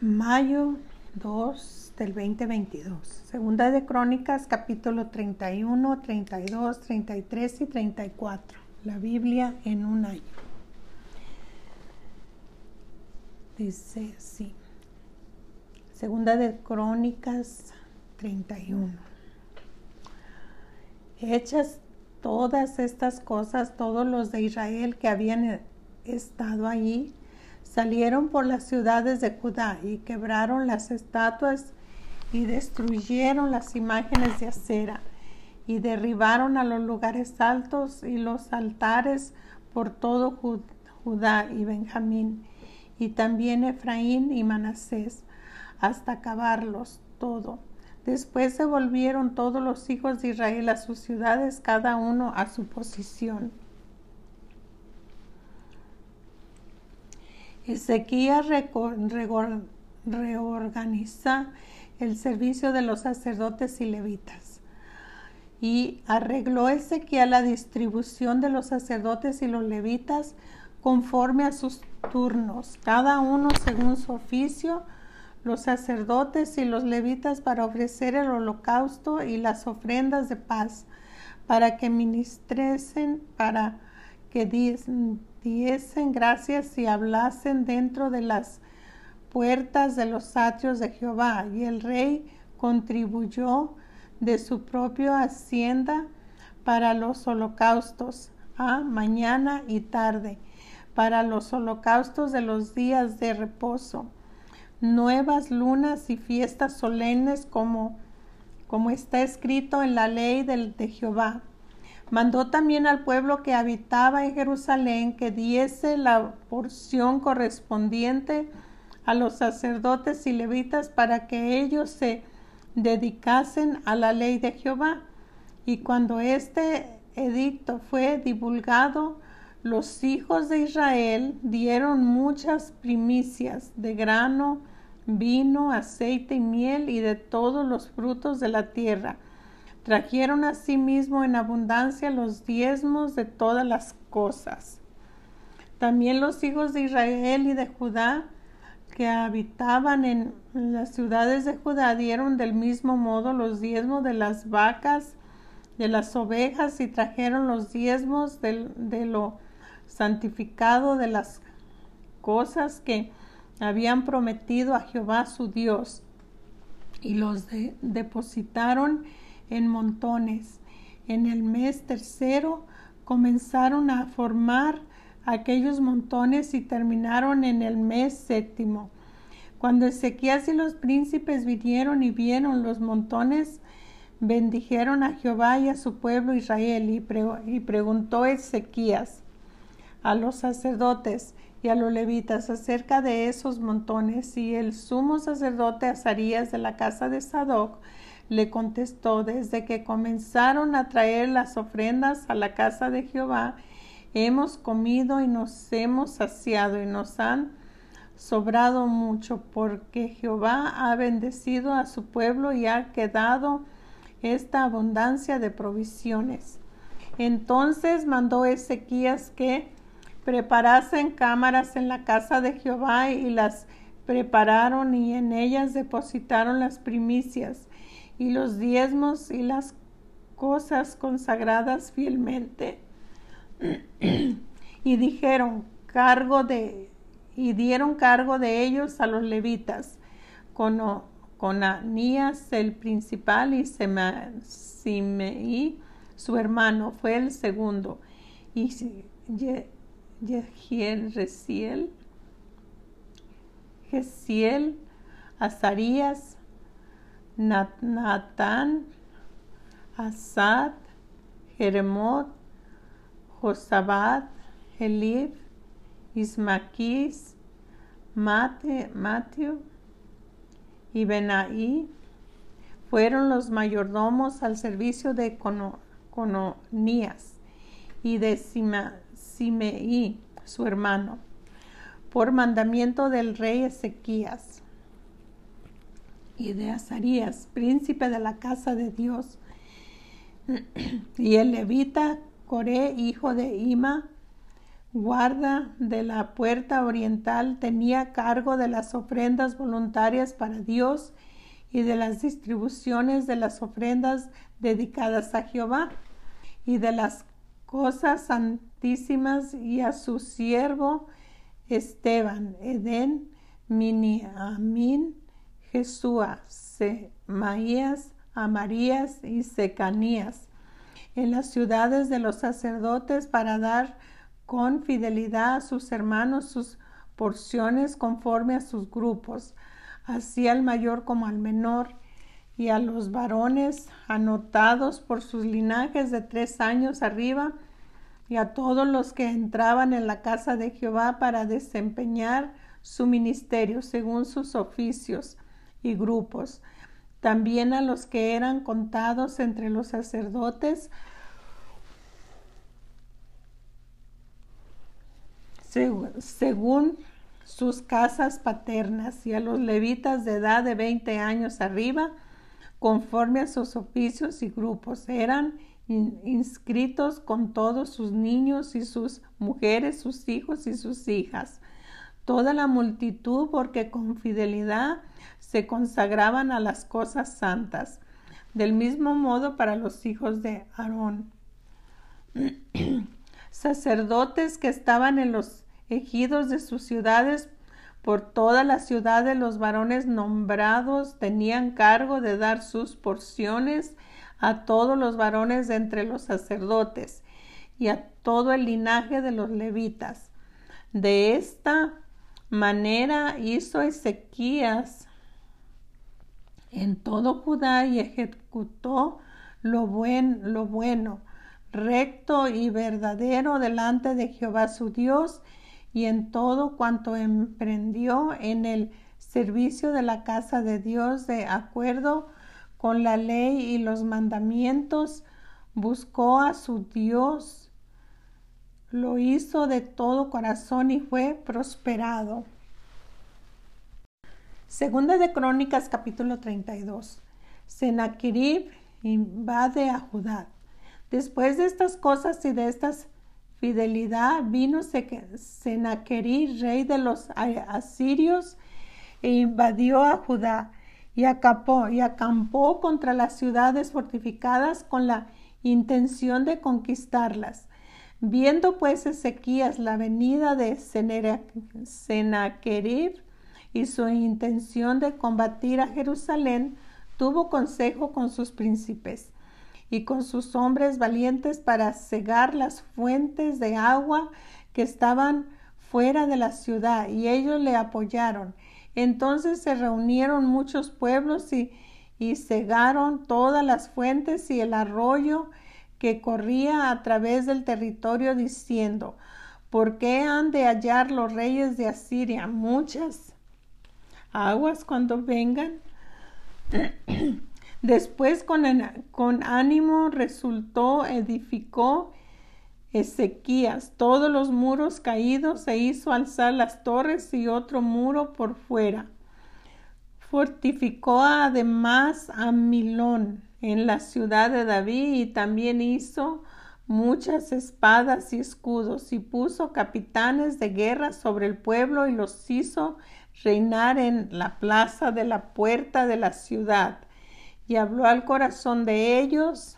Mayo 2 del 2022. Segunda de Crónicas, capítulo 31, 32, 33 y 34. La Biblia en un año. Dice así. Segunda de Crónicas 31. Hechas todas estas cosas, todos los de Israel que habían estado allí, salieron por las ciudades de Judá y quebraron las estatuas y destruyeron las imágenes de acera y derribaron a los lugares altos y los altares por todo Judá y Benjamín y también Efraín y Manasés hasta acabarlos todo. Después se volvieron todos los hijos de Israel a sus ciudades, cada uno a su posición. Ezequías reorganiza el servicio de los sacerdotes y levitas. Y arregló Ezequiel la distribución de los sacerdotes y los levitas conforme a sus turnos, cada uno según su oficio, los sacerdotes y los levitas para ofrecer el holocausto y las ofrendas de paz, para que ministresen, para que diesen, gracias y hablasen dentro de las puertas de los atrios de Jehová. Y el rey contribuyó de su propia hacienda para los holocaustos, a mañana y tarde, para los holocaustos de los días de reposo, nuevas lunas y fiestas solemnes como, como está escrito en la ley del, de Jehová Mandó también al pueblo que habitaba en Jerusalén que diese la porción correspondiente a los sacerdotes y levitas para que ellos se dedicasen a la ley de Jehová. Y cuando este edicto fue divulgado, los hijos de Israel dieron muchas primicias de grano, vino, aceite y miel y de todos los frutos de la tierra Trajeron asimismo en abundancia los diezmos de todas las cosas. También los hijos de Israel y de Judá que habitaban en las ciudades de Judá dieron del mismo modo los diezmos de las vacas, de las ovejas y trajeron los diezmos de, lo santificado de las cosas que habían prometido a Jehová su Dios y los depositaron en montones. En el mes tercero comenzaron a formar aquellos montones y terminaron en el mes séptimo. Cuando Ezequías y los príncipes vinieron y vieron los montones, bendijeron a Jehová y a su pueblo Israel. Y, preguntó Ezequías a los sacerdotes y a los levitas acerca de esos montones. Y el sumo sacerdote Azarías de la casa de Sadoc le contestó, desde que comenzaron a traer las ofrendas a la casa de Jehová, hemos comido y nos hemos saciado y nos han sobrado mucho, porque Jehová ha bendecido a su pueblo y ha quedado esta abundancia de provisiones. Entonces mandó Ezequías que preparasen cámaras en la casa de Jehová y las prepararon y en ellas depositaron las primicias y los diezmos y las cosas consagradas fielmente. y dijeron cargo de y dieron cargo de ellos a los levitas con, Anías el principal y Simeí su hermano fue el segundo y Yehiel Reciel Azarías Natán, Asad, Jeremot, Josabad, Elif, Ismaquis, Mate, Mateo y Benaí fueron los mayordomos al servicio de Cononías y de Simeí, su hermano, por mandamiento del rey Ezequías y de Azarías, príncipe de la casa de Dios, y el levita Coré, hijo de Ima, guarda de la puerta oriental, tenía cargo de las ofrendas voluntarias para Dios y de las distribuciones de las ofrendas dedicadas a Jehová y de las cosas santísimas y a su siervo Esteban, Edén, Miniamín, Jesúa, Semaías, Amarías y Secanías en las ciudades de los sacerdotes para dar con fidelidad a sus hermanos sus porciones conforme a sus grupos, así al mayor como al menor, y a los varones anotados por sus linajes de tres años arriba, y a todos los que entraban en la casa de Jehová para desempeñar su ministerio según sus oficios y grupos. También a los que eran contados entre los sacerdotes, según sus casas paternas, y a los levitas de edad de 20 años arriba, conforme a sus oficios y grupos. Eran inscritos con todos sus niños y sus mujeres, sus hijos y sus hijas. Toda la multitud, porque con fidelidad se consagraban a las cosas santas. Del mismo modo para los hijos de Aarón. Sacerdotes que estaban en los ejidos de sus ciudades por toda la ciudad de los varones nombrados tenían cargo de dar sus porciones a todos los varones de entre los sacerdotes y a todo el linaje de los levitas. De esta manera hizo Ezequías. En todo Judá y ejecutó lo, buen, lo bueno, recto y verdadero delante de Jehová su Dios y en todo cuanto emprendió en el servicio de la casa de Dios de acuerdo con la ley y los mandamientos, buscó a su Dios, lo hizo de todo corazón y fue prosperado. Segunda de Crónicas capítulo 32. Sennacherib invade a Judá. Después de estas cosas y de estas fidelidad vino Sennacherib, rey de los asirios, e invadió a Judá y acampó, y acampó contra las ciudades fortificadas con la intención de conquistarlas. Viendo pues Ezequías la venida de Sennacherib y su intención de combatir a Jerusalén, tuvo consejo con sus príncipes y con sus hombres valientes para cegar las fuentes de agua que estaban fuera de la ciudad, y ellos le apoyaron. Entonces se reunieron muchos pueblos y, cegaron todas las fuentes y el arroyo que corría a través del territorio diciendo, ¿por qué han de hallar los reyes de Asiria muchas aguas cuando vengan? Después con, con ánimo resultó, edificó Ezequías, todos los muros caídos se hizo alzar las torres y otro muro por fuera. Fortificó además a Milón en la ciudad de David y también hizo muchas espadas y escudos y puso capitanes de guerra sobre el pueblo y los hizo reinar en la plaza de la puerta de la ciudad. Y habló al corazón de ellos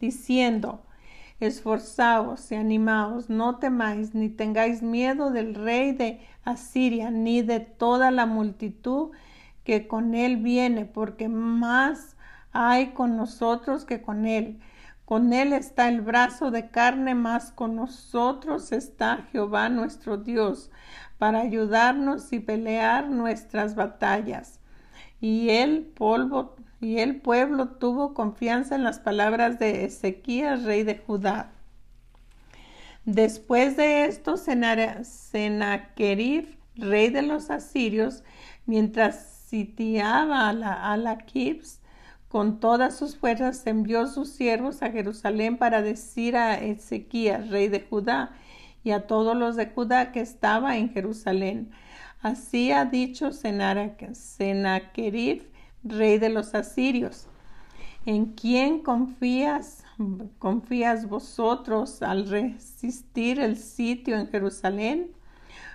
diciendo, Esforzaos y animaos, no temáis, ni tengáis miedo del rey de Asiria, ni de toda la multitud que con él viene, porque más hay con nosotros que con él. Con él está el brazo de carne, más con nosotros está Jehová nuestro Dios, para ayudarnos y pelear nuestras batallas. Y el pueblo tuvo confianza en las palabras de Ezequías, rey de Judá. Después de esto, Sennacherib, rey de los asirios, mientras sitiaba a la, a con todas sus fuerzas, envió sus siervos a Jerusalén para decir a Ezequías, rey de Judá, y a todos los de Judá que estaba en Jerusalén. Así ha dicho Sennacherib, rey de los asirios. ¿En quién confías confías vosotros al resistir el sitio en Jerusalén?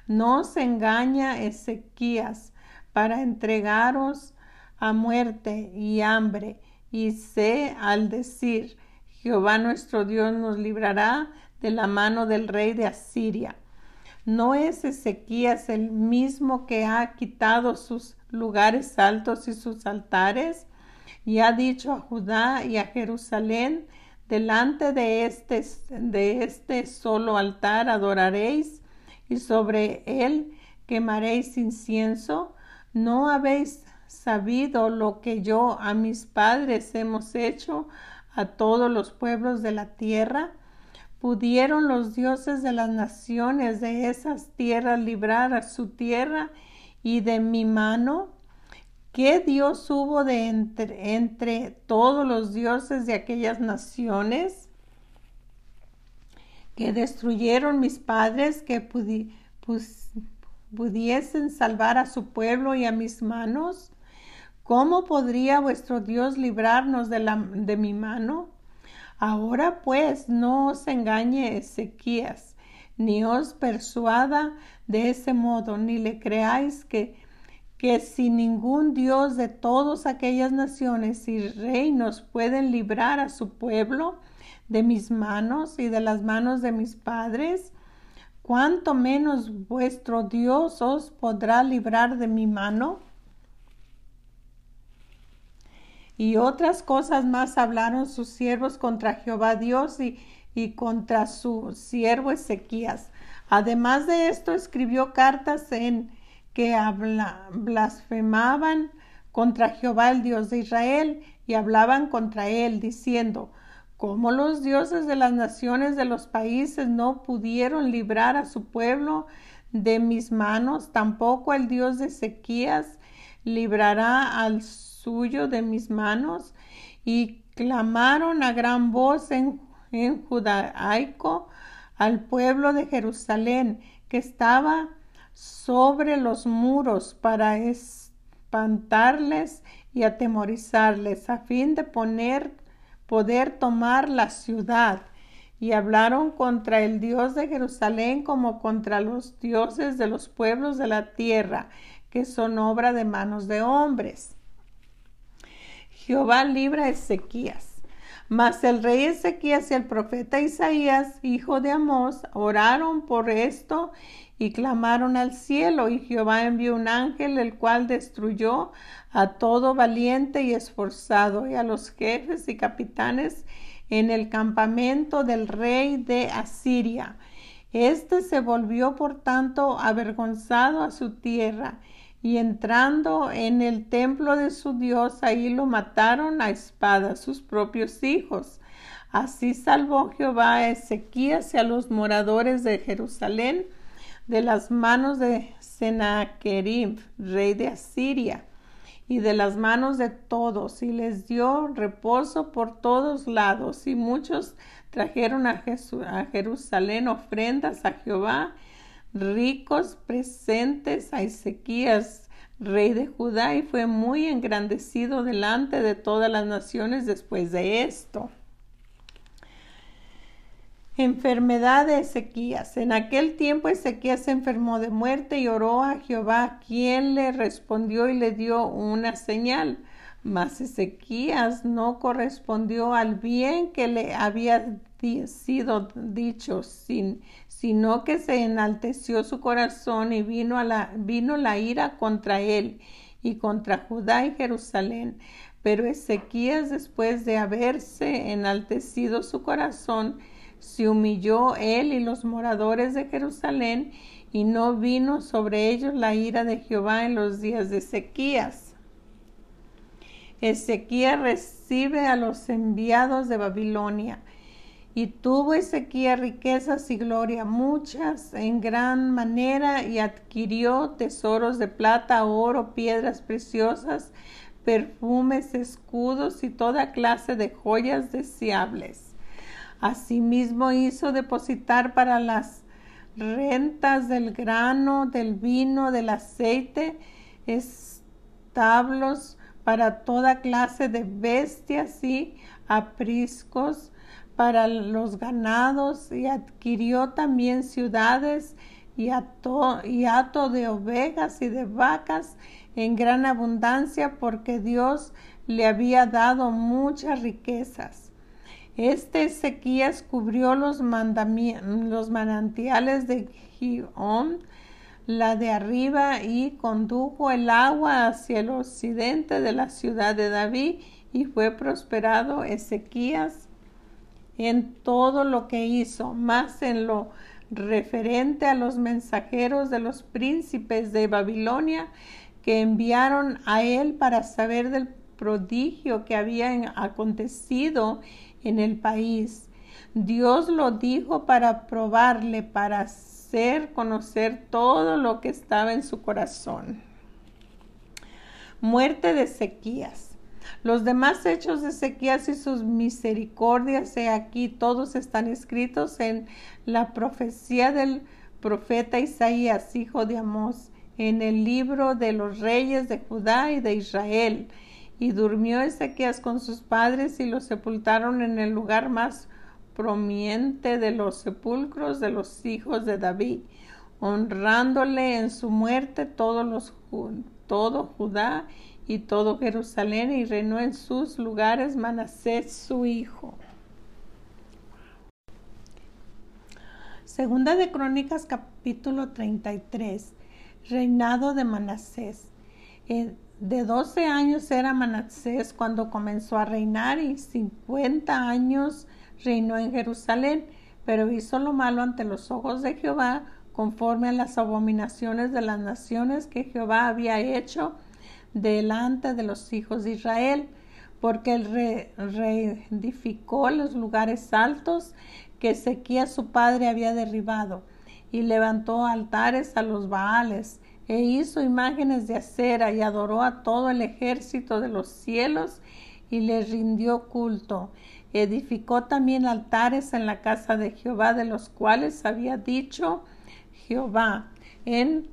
No se engaña Ezequías para entregaros a muerte y hambre, y sé al decir, Jehová nuestro Dios nos librará de la mano del rey de Asiria. ¿No es Ezequías el mismo que ha quitado sus lugares altos y sus altares? Y ha dicho a Judá y a Jerusalén, delante de este, de este solo altar adoraréis y sobre él quemaréis incienso. ¿No habéis sabido lo que yo a mis padres hemos hecho a todos los pueblos de la tierra? ¿Pudieron los dioses de las naciones de esas tierras librar a su tierra y de mi mano? ¿Qué Dios hubo de entre, todos los dioses de aquellas naciones que destruyeron mis padres que pudiesen salvar a su pueblo y a mis manos? ¿Cómo podría vuestro Dios librarnos de, la, de mi mano? Ahora pues no os engañe Ezequías, ni os persuada de ese modo, ni le creáis que, que si ningún Dios de todas aquellas naciones y reinos pueden librar a su pueblo de mis manos y de las manos de mis padres, cuánto menos vuestro Dios os podrá librar de mi mano. Y otras cosas más hablaron sus siervos contra Jehová Dios y, y contra su siervo Ezequías. Además de esto, escribió cartas en que blasfemaban contra Jehová el Dios de Israel y hablaban contra él, diciendo, como los dioses de las naciones de los países no pudieron librar a su pueblo de mis manos, tampoco el Dios de Ezequías librará al suyo de mis manos. Y clamaron a gran voz en, en judaico al pueblo de Jerusalén que estaba sobre los muros para espantarles y atemorizarles a fin de poner poder tomar la ciudad. Y hablaron contra el Dios de Jerusalén como contra los dioses de los pueblos de la tierra, que son obra de manos de hombres. Jehová libra a Ezequías. Mas el rey Ezequías y el profeta Isaías, hijo de Amós, oraron por esto y clamaron al cielo, y Jehová envió un ángel, el cual destruyó a todo valiente y esforzado, y a los jefes y capitanes en el campamento del rey de Asiria. Este se volvió por tanto avergonzado a su tierra, y entrando en el templo de su Dios, ahí lo mataron a espada sus propios hijos. Así salvó Jehová a Ezequías y a los moradores de Jerusalén, de las manos de Sennacherib, rey de Asiria, y de las manos de todos, y les dio reposo por todos lados, y muchos trajeron a, a Jerusalén ofrendas a Jehová, ricos presentes a Ezequías, rey de Judá, y fue muy engrandecido delante de todas las naciones después de esto. Enfermedad de Ezequías. En aquel tiempo Ezequías se enfermó de muerte y oró a Jehová, quien le respondió y le dio una señal. Mas Ezequías no correspondió al bien que le había sido dicho, sin, sino que se enalteció su corazón y vino, la, vino la ira contra él y contra Judá y Jerusalén. Pero Ezequías, después de haberse enaltecido su corazón, se humilló él y los moradores de Jerusalén, y no vino sobre ellos la ira de Jehová en los días de Ezequías. Ezequías recibe a los enviados de Babilonia. Y tuvo Ezequías riquezas y gloria muchas en gran manera y adquirió tesoros de plata, oro, piedras preciosas, perfumes, escudos y toda clase de joyas deseables. Asimismo hizo depositar para las rentas del grano, del vino, del aceite, establos para toda clase de bestias y apriscos, para los ganados y adquirió también ciudades y hato, y de ovejas y de vacas en gran abundancia porque Dios le había dado muchas riquezas. Este Ezequías cubrió los, los manantiales de Gihón, la de arriba, y condujo el agua hacia el occidente de la ciudad de David, y fue prosperado Ezequías en todo lo que hizo, más en lo referente a los mensajeros de los príncipes de Babilonia que enviaron a él para saber del prodigio que había acontecido en el país. Dios lo dijo para probarle, para hacer conocer todo lo que estaba en su corazón. Muerte de Ezequías. Los demás hechos de Ezequías y sus misericordias, he aquí, todos están escritos en la profecía del profeta Isaías, hijo de Amós, en el libro de los reyes de Judá y de Israel. Y durmió Ezequías con sus padres y los sepultaron en el lugar más prominente de los sepulcros de los hijos de David, honrándole en su muerte todos los, todo Judá y todo Jerusalén y reinó en sus lugares Manasés su hijo. Segunda de Crónicas capítulo 33. Reinado de Manasés. Eh, de 12 años era Manasés cuando comenzó a reinar y 50 años reinó en Jerusalén, pero hizo lo malo ante los ojos de Jehová conforme a las abominaciones de las naciones que Jehová había hecho delante de los hijos de Israel, porque él reedificó los lugares altos que Ezequías su padre había derribado, y levantó altares a los Baales, e hizo imágenes de acera, y adoró a todo el ejército de los cielos, y les rindió culto. Edificó también altares en la casa de Jehová, de los cuales había dicho Jehová, en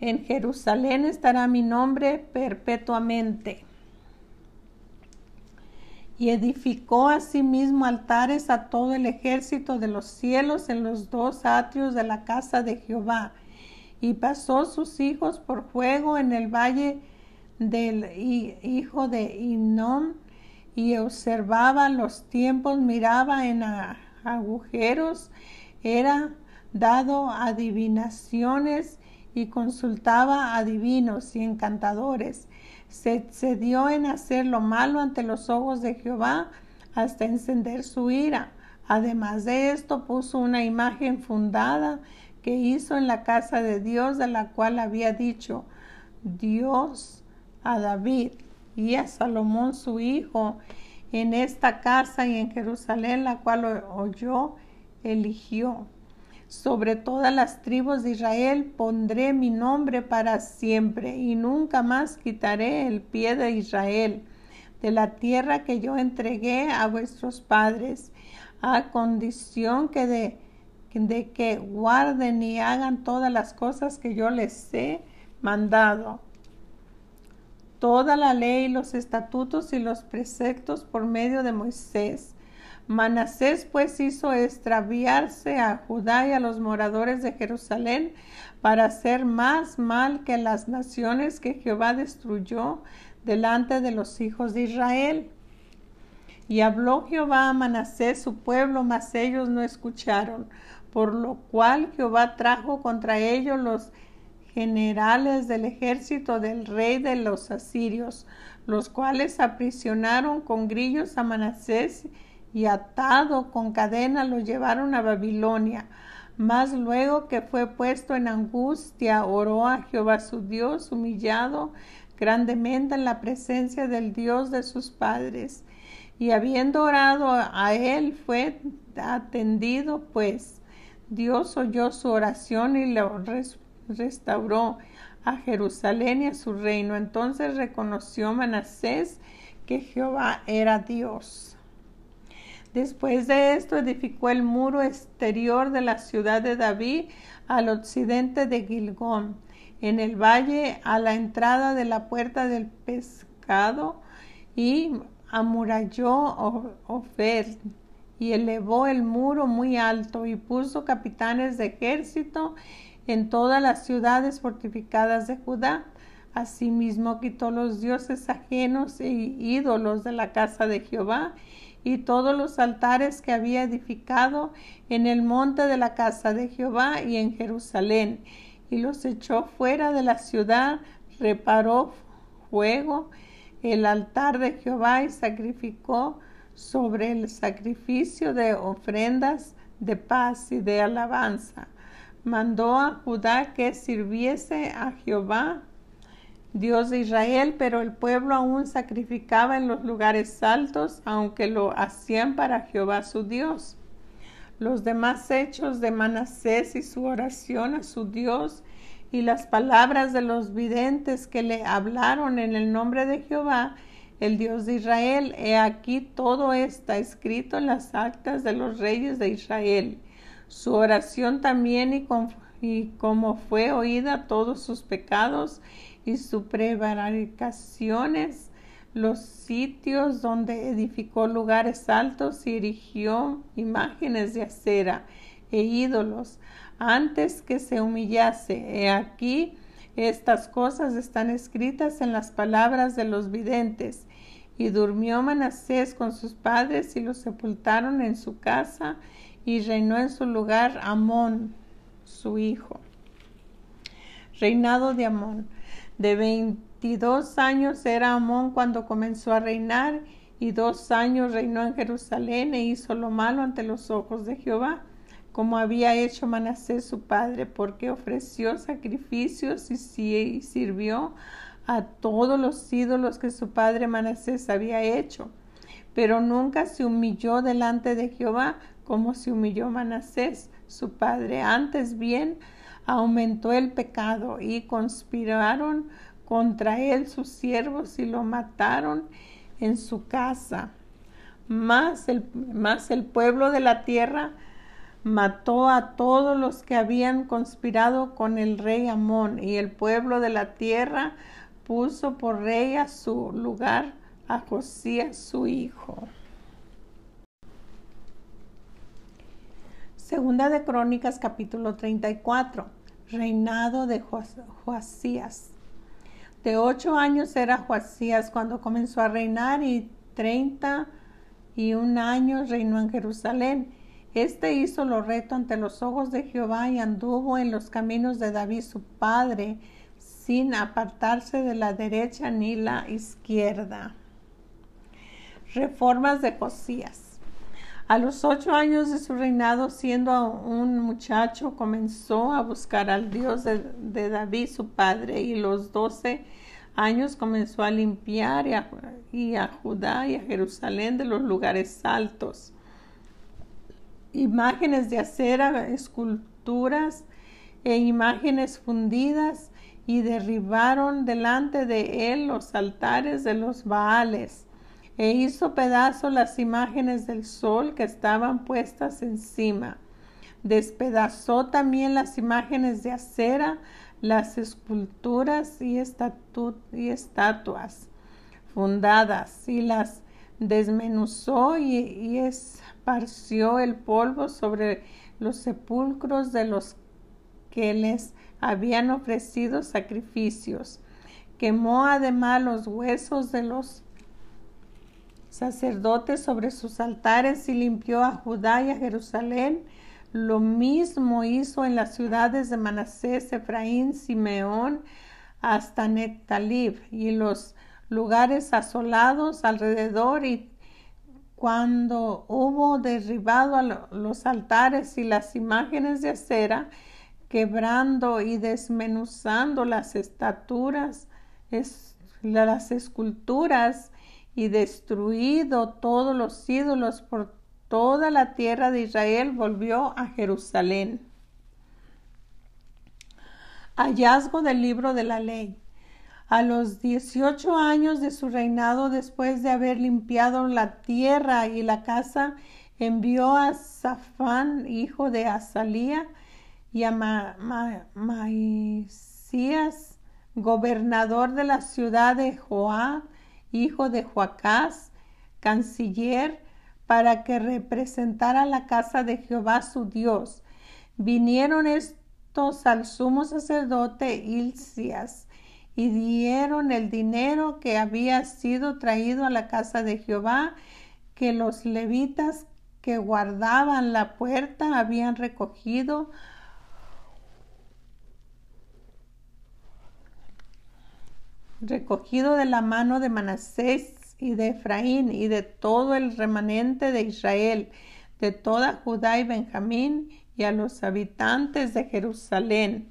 en Jerusalén estará mi nombre perpetuamente. Y edificó asimismo altares a todo el ejército de los cielos en los dos atrios de la casa de Jehová. Y pasó sus hijos por fuego en el valle del hijo de Inón y observaba los tiempos, miraba en agujeros, era dado adivinaciones y consultaba a divinos y encantadores. Se cedió en hacer lo malo ante los ojos de Jehová hasta encender su ira. Además de esto, puso una imagen fundada que hizo en la casa de Dios, de la cual había dicho Dios a David y a Salomón su hijo en esta casa y en Jerusalén, la cual oyó, eligió sobre todas las tribus de Israel pondré mi nombre para siempre y nunca más quitaré el pie de Israel de la tierra que yo entregué a vuestros padres, a condición de, de que guarden y hagan todas las cosas que yo les he mandado. Toda la ley, los estatutos y los preceptos por medio de Moisés Manasés pues hizo extraviarse a Judá y a los moradores de Jerusalén para hacer más mal que las naciones que Jehová destruyó delante de los hijos de Israel. Y habló Jehová a Manasés su pueblo, mas ellos no escucharon, por lo cual Jehová trajo contra ellos los generales del ejército del rey de los asirios, los cuales aprisionaron con grillos a Manasés y atado con cadena lo llevaron a Babilonia. Mas luego que fue puesto en angustia, oró a Jehová su Dios, humillado grandemente en la presencia del Dios de sus padres. Y habiendo orado a él, fue atendido, pues Dios oyó su oración y lo restauró a Jerusalén y a su reino. Entonces reconoció Manasés que Jehová era Dios. Después de esto edificó el muro exterior de la ciudad de David al occidente de Gilgón, en el valle a la entrada de la puerta del pescado y amuralló Ofer y elevó el muro muy alto y puso capitanes de ejército en todas las ciudades fortificadas de Judá. Asimismo quitó los dioses ajenos e ídolos de la casa de Jehová y todos los altares que había edificado en el monte de la casa de Jehová y en Jerusalén, y los echó fuera de la ciudad, reparó fuego el altar de Jehová y sacrificó sobre el sacrificio de ofrendas de paz y de alabanza. Mandó a Judá que sirviese a Jehová, Dios de Israel, pero el pueblo aún sacrificaba en los lugares altos, aunque lo hacían para Jehová su Dios. Los demás hechos de Manasés y su oración a su Dios y las palabras de los videntes que le hablaron en el nombre de Jehová el Dios de Israel. He aquí todo está escrito en las actas de los reyes de Israel. Su oración también y, y como fue oída todos sus pecados y sus prevaricaciones, los sitios donde edificó lugares altos y erigió imágenes de acera e ídolos antes que se humillase. He aquí estas cosas están escritas en las palabras de los videntes y durmió Manasés con sus padres y los sepultaron en su casa y reinó en su lugar Amón, su hijo. Reinado de Amón. De veintidós años era Amón cuando comenzó a reinar y dos años reinó en Jerusalén e hizo lo malo ante los ojos de Jehová, como había hecho Manasés su padre, porque ofreció sacrificios y sirvió a todos los ídolos que su padre Manasés había hecho, pero nunca se humilló delante de Jehová como se humilló Manasés, su padre. Antes bien, aumentó el pecado y conspiraron contra él sus siervos y lo mataron en su casa. Más el, más el pueblo de la tierra mató a todos los que habían conspirado con el rey Amón y el pueblo de la tierra puso por rey a su lugar a Josías su hijo. Segunda de Crónicas capítulo 34. Reinado de Joasías. De ocho años era Joasías cuando comenzó a reinar y treinta y un años reinó en Jerusalén. Este hizo lo reto ante los ojos de Jehová y anduvo en los caminos de David su padre sin apartarse de la derecha ni la izquierda. Reformas de Josías. A los ocho años de su reinado, siendo un muchacho, comenzó a buscar al Dios de, David, su padre, y los doce años comenzó a limpiar y a Judá y a Jerusalén de los lugares altos. Imágenes de acera, esculturas e imágenes fundidas y derribaron delante de él los altares de los Baales, e hizo pedazos las imágenes del sol que estaban puestas encima. Despedazó también las imágenes de acera, las esculturas y, estatuas fundadas, y las desmenuzó y, y esparció el polvo sobre los sepulcros de los que les habían ofrecido sacrificios. Quemó además los huesos de los sacerdotes sobre sus altares y limpió a Judá y a Jerusalén. Lo mismo hizo en las ciudades de Manasés, Efraín, Simeón, hasta Nectalib y los lugares asolados alrededor y cuando hubo derribado los altares y las imágenes de acera, quebrando y desmenuzando las estaturas, las esculturas y destruido todos los ídolos por toda la tierra de Israel, volvió a Jerusalén. Hallazgo del libro de la ley. A los dieciocho años de su reinado, después de haber limpiado la tierra y la casa, envió a Safán, hijo de Azalía, y a gobernador de la ciudad de Joá, hijo de Joacás, canciller para que representara la casa de Jehová su Dios. Vinieron estos al sumo sacerdote Ilcias y dieron el dinero que había sido traído a la casa de Jehová, que los levitas que guardaban la puerta habían recogido recogido de la mano de Manasés y de Efraín y de todo el remanente de Israel, de toda Judá y Benjamín y a los habitantes de Jerusalén.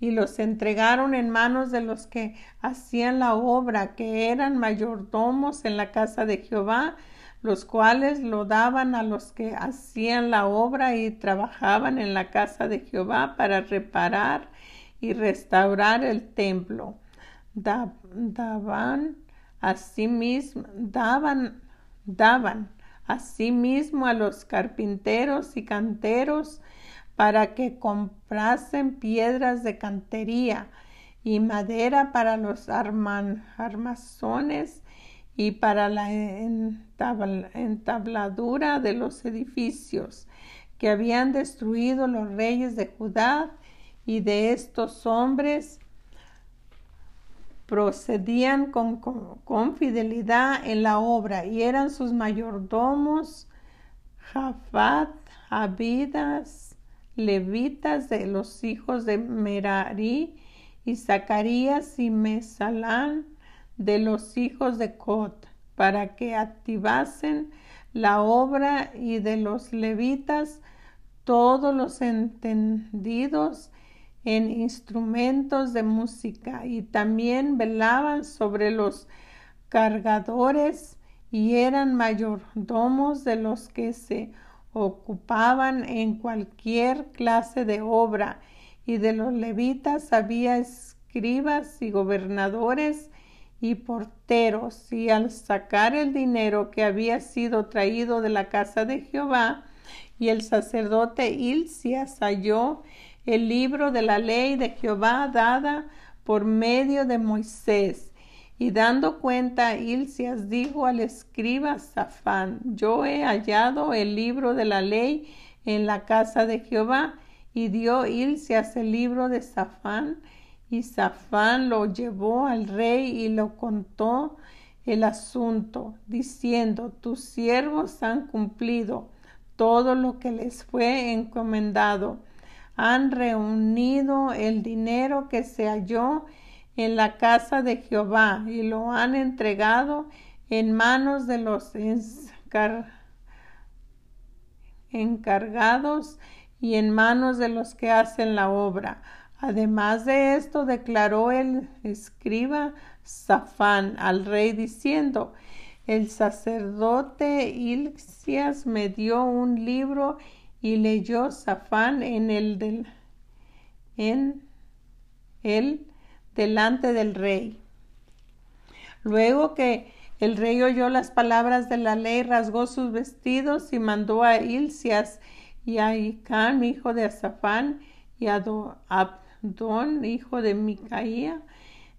Y los entregaron en manos de los que hacían la obra, que eran mayordomos en la casa de Jehová, los cuales lo daban a los que hacían la obra y trabajaban en la casa de Jehová para reparar y restaurar el templo. Daban Asimismo, daban, daban asimismo a los carpinteros y canteros para que comprasen piedras de cantería y madera para los armazones y para la entabladura de los edificios que habían destruido los reyes de Judá y de estos hombres procedían con, fidelidad en la obra y eran sus mayordomos Jafat, Abidas, levitas de los hijos de Merari y Zacarías y Mesalán de los hijos de Cot para que activasen la obra y de los levitas todos los entendidos en instrumentos de música y también velaban sobre los cargadores y eran mayordomos de los que se ocupaban en cualquier clase de obra. Y de los levitas había escribas y gobernadores y porteros. Y al sacar el dinero que había sido traído de la casa de Jehová y el sacerdote Ilcias halló el libro de la ley de Jehová dada por medio de Moisés. Y dando cuenta, Ilcias dijo al escriba Safán, yo he hallado el libro de la ley en la casa de Jehová. Y dio Ilcias el libro de Safán, y Safán lo llevó al rey y lo contó el asunto, diciendo, tus siervos han cumplido todo lo que les fue encomendado han reunido el dinero que se halló en la casa de Jehová y lo han entregado en manos de los encargados y en manos de los que hacen la obra. Además de esto, declaró el escriba Safán al rey diciendo, el sacerdote Ilcias me dio un libro y leyó Safán en el del, en él delante del rey. Luego que el rey oyó las palabras de la ley, rasgó sus vestidos y mandó a Ilcias y a Icán, hijo de Safán, y a Abdón, hijo de Micaía,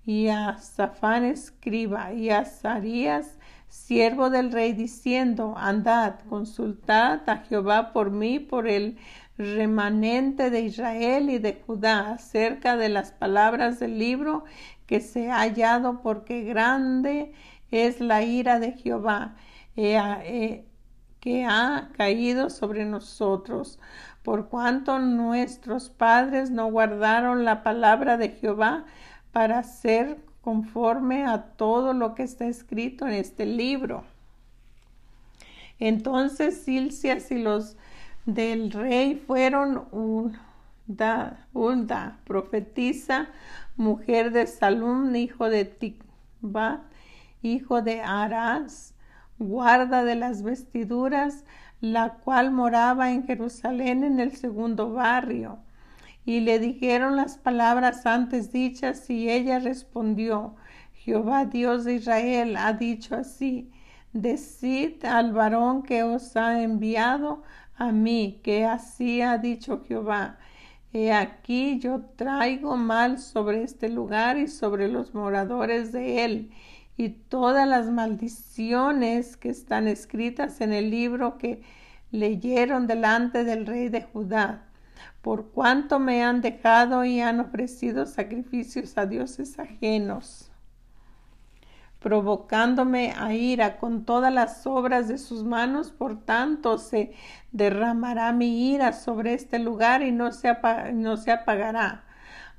y a Safán escriba, y a Sarías, siervo del rey, diciendo, andad, consultad a Jehová por mí, por el remanente de Israel y de Judá, acerca de las palabras del libro que se ha hallado, porque grande es la ira de Jehová que ha caído sobre nosotros, por cuanto nuestros padres no guardaron la palabra de Jehová para hacer conforme a todo lo que está escrito en este libro. Entonces Silcias y los del rey fueron Ulda, Ulda profetisa, mujer de Salum, hijo de Tikba, hijo de Aras, guarda de las vestiduras, la cual moraba en Jerusalén en el segundo barrio y le dijeron las palabras antes dichas y ella respondió, Jehová Dios de Israel ha dicho así, decid al varón que os ha enviado a mí, que así ha dicho Jehová. He aquí yo traigo mal sobre este lugar y sobre los moradores de él, y todas las maldiciones que están escritas en el libro que leyeron delante del rey de Judá, por cuanto me han dejado y han ofrecido sacrificios a dioses ajenos, provocándome a ira con todas las obras de sus manos, por tanto se derramará mi ira sobre este lugar y no se, no se apagará.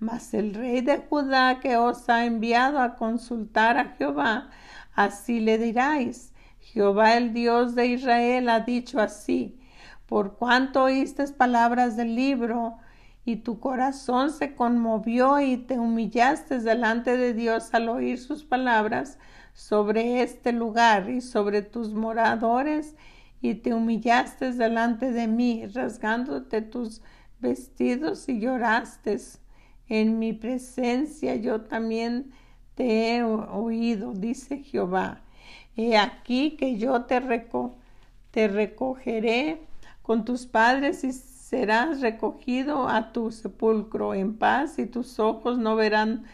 Mas el rey de Judá que os ha enviado a consultar a Jehová, así le diráis, Jehová el Dios de Israel ha dicho así, por cuanto oíste palabras del libro, y tu corazón se conmovió y te humillaste delante de Dios al oír sus palabras sobre este lugar y sobre tus moradores, y te humillaste delante de mí, rasgándote tus vestidos y lloraste. En mi presencia yo también te he oído, dice Jehová. He aquí que yo te, te recogeré con tus padres y serás recogido a tu sepulcro en paz y tus ojos no verán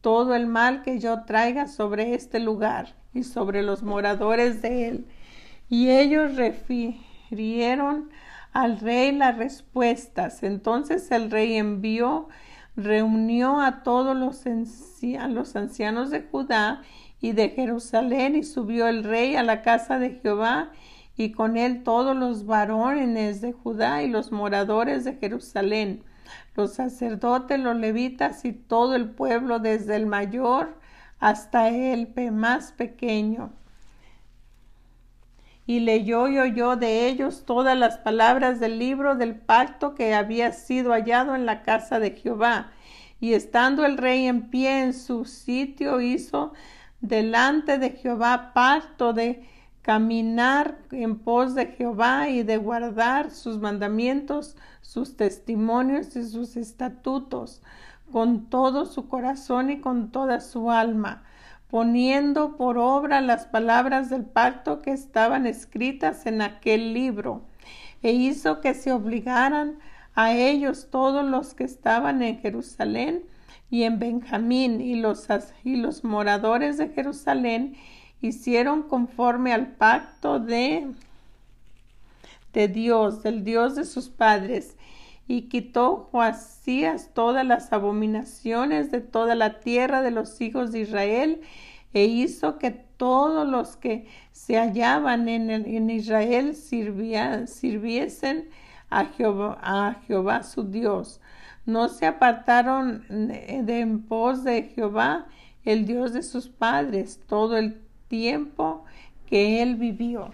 todo el mal que yo traiga sobre este lugar y sobre los moradores de él. Y ellos refirieron al rey las respuestas. Entonces el rey envió, reunió a todos los, los ancianos de Judá y de Jerusalén y subió el rey a la casa de Jehová y con él todos los varones de Judá y los moradores de Jerusalén, los sacerdotes, los levitas y todo el pueblo, desde el mayor hasta el más pequeño. Y leyó y oyó de ellos todas las palabras del libro del pacto que había sido hallado en la casa de Jehová. Y estando el rey en pie en su sitio, hizo delante de Jehová pacto de caminar en pos de Jehová y de guardar sus mandamientos, sus testimonios y sus estatutos con todo su corazón y con toda su alma, poniendo por obra las palabras del pacto que estaban escritas en aquel libro, e hizo que se obligaran a ellos todos los que estaban en Jerusalén y en Benjamín y los, y los moradores de Jerusalén hicieron conforme al pacto de, de Dios, del Dios de sus padres, y quitó Joasías todas las abominaciones de toda la tierra de los hijos de Israel, e hizo que todos los que se hallaban en, en Israel sirviesen a Jehová, a su Dios. No se apartaron de en pos de Jehová, el Dios de sus padres, todo el tiempo que él vivió.